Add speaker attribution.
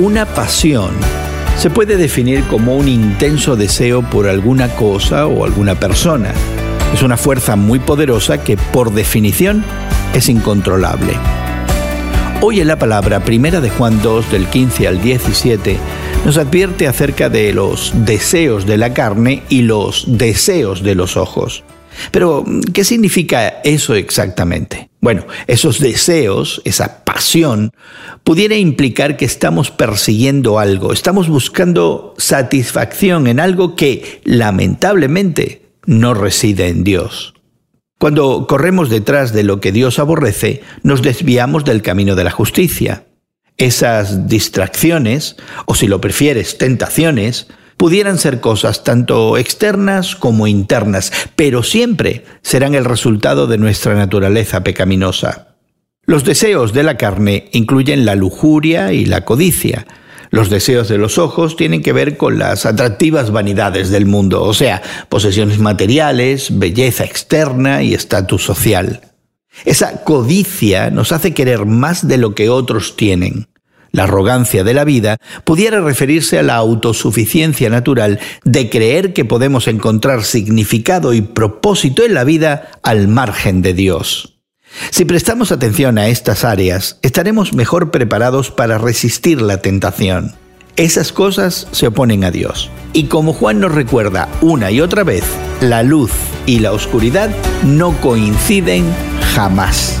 Speaker 1: Una pasión se puede definir como un intenso deseo por alguna cosa o alguna persona. Es una fuerza muy poderosa que por definición es incontrolable. Hoy en la palabra primera de Juan 2 del 15 al 17 nos advierte acerca de los deseos de la carne y los deseos de los ojos. Pero, ¿qué significa eso exactamente? Bueno, esos deseos, esa pasión, pudiera implicar que estamos persiguiendo algo, estamos buscando satisfacción en algo que lamentablemente no reside en Dios. Cuando corremos detrás de lo que Dios aborrece, nos desviamos del camino de la justicia. Esas distracciones, o si lo prefieres, tentaciones, pudieran ser cosas tanto externas como internas, pero siempre serán el resultado de nuestra naturaleza pecaminosa. Los deseos de la carne incluyen la lujuria y la codicia. Los deseos de los ojos tienen que ver con las atractivas vanidades del mundo, o sea, posesiones materiales, belleza externa y estatus social. Esa codicia nos hace querer más de lo que otros tienen la arrogancia de la vida, pudiera referirse a la autosuficiencia natural de creer que podemos encontrar significado y propósito en la vida al margen de Dios. Si prestamos atención a estas áreas, estaremos mejor preparados para resistir la tentación. Esas cosas se oponen a Dios. Y como Juan nos recuerda una y otra vez, la luz y la oscuridad no coinciden jamás.